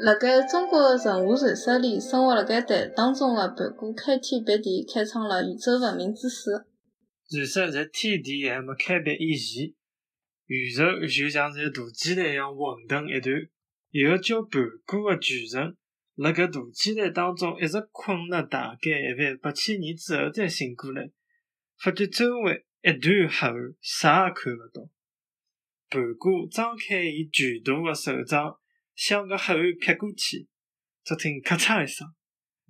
辣盖中国的神话传说里，生活辣盖蛋当中的盘古开天辟地，开创了宇宙文明之始。传说在天地还没开辟以前，宇宙就像在大鸡蛋一样混沌一团，有个叫盘古的巨人，辣搿大鸡蛋当中一直困了大概一万八千年之后才醒过来，发觉周围一团黑暗，啥也看勿到。盘古张开伊巨大的手掌，向搿黑暗劈过去，只听咔嚓一声，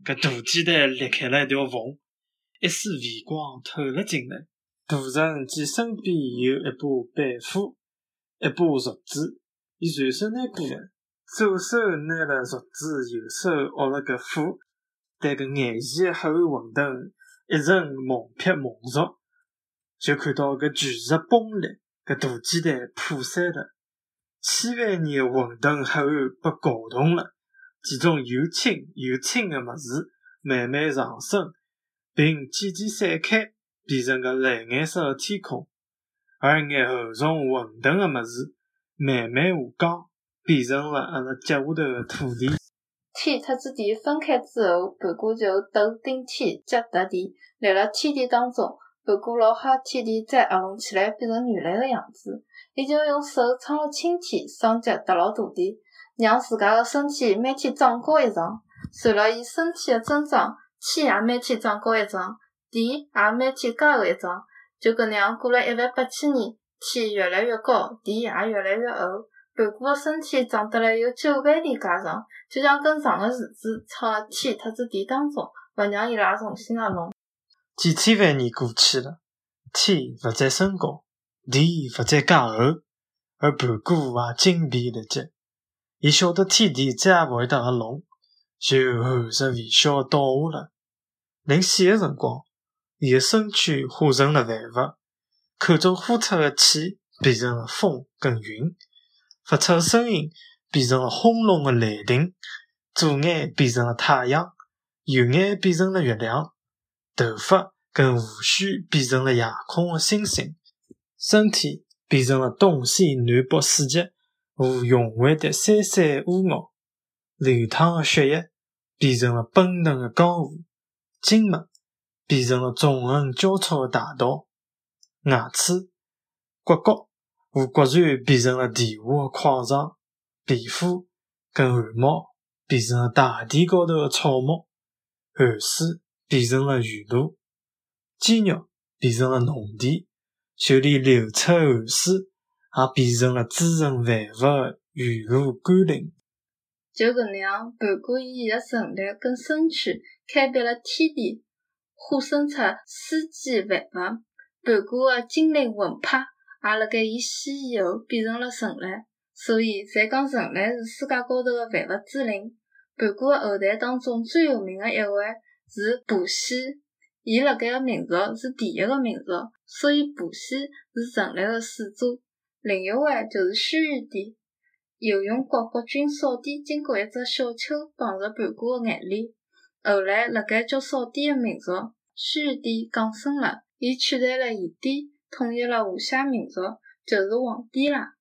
搿大鸡蛋裂开了一条缝，一丝微光透了进来。大人见身边有一把板斧，一把镯子，伊随手拿过来，左手拿了镯子，右手握了个斧，但搿眼前的黑暗混沌一阵猛劈猛凿，就看到搿巨石崩裂。搿大鸡蛋破碎了，千万年的混沌黑暗被搞动了，其中又轻又轻的物事慢慢上升，并渐渐散开，变成个蓝颜色的天空。而眼厚重混沌的物事慢慢下降，变成了阿拉脚下头的土地。天特子地分开之后，盘古就斗顶天，脚踏地，立辣天地当中。盘古老吓天地再合拢起来变成原来个样子，伊就用手撑牢青天，双脚踏牢大地，让自家个身体每天长高一丈。随了伊身体个增长，天也每天长高一丈，地也每天加厚一丈。就搿样过了一万八千年，天越来越高，地也越来越厚。盘古个身体长得来有九万里介长，就像根长个树枝，撑辣天特子地当中，勿让伊拉重新合拢。几千万年过去了，天勿再升高，地勿再加厚，而盘古也精疲力竭。伊晓得天地再也勿会得合拢，就含着微笑倒下了。临死个辰光，伊个身躯化成了万物，口中呼出个气变成了风跟云，发出个声音变成了轰隆个雷霆，左眼变成了太阳，右眼变成了月亮。头发跟胡须变成了夜空的星星，身体变成了东西南北四极和永恒的三山五岳，流淌的血液变成了奔腾的江河，经脉变成了纵横交错的大道，牙齿、骨骼和骨髓变成了地下的矿场，皮肤跟汗毛变成了大地高头的草木，汗水。变成了雨露，肌肉变成了农田，就连流出汗水也变成了滋润万物的雨露甘霖。就搿能样，盘古以伊个神力跟身躯开辟了天地，化身出世间万物。盘古个精灵魂魄也辣盖伊死以后变成了神力，所以侪讲神力是世界高头个万物之灵。盘古个后代当中最有名个一位。是卜羲，伊辣盖个民族是第一个民族，所以卜羲是成立个始祖。另一位就是轩辕帝，游用国国君扫地经过一只小丘碰着盘古个眼帘。后来辣盖叫扫地个民族，轩辕帝降生了，伊取代了炎帝，统一了华夏民族，就是黄帝啦。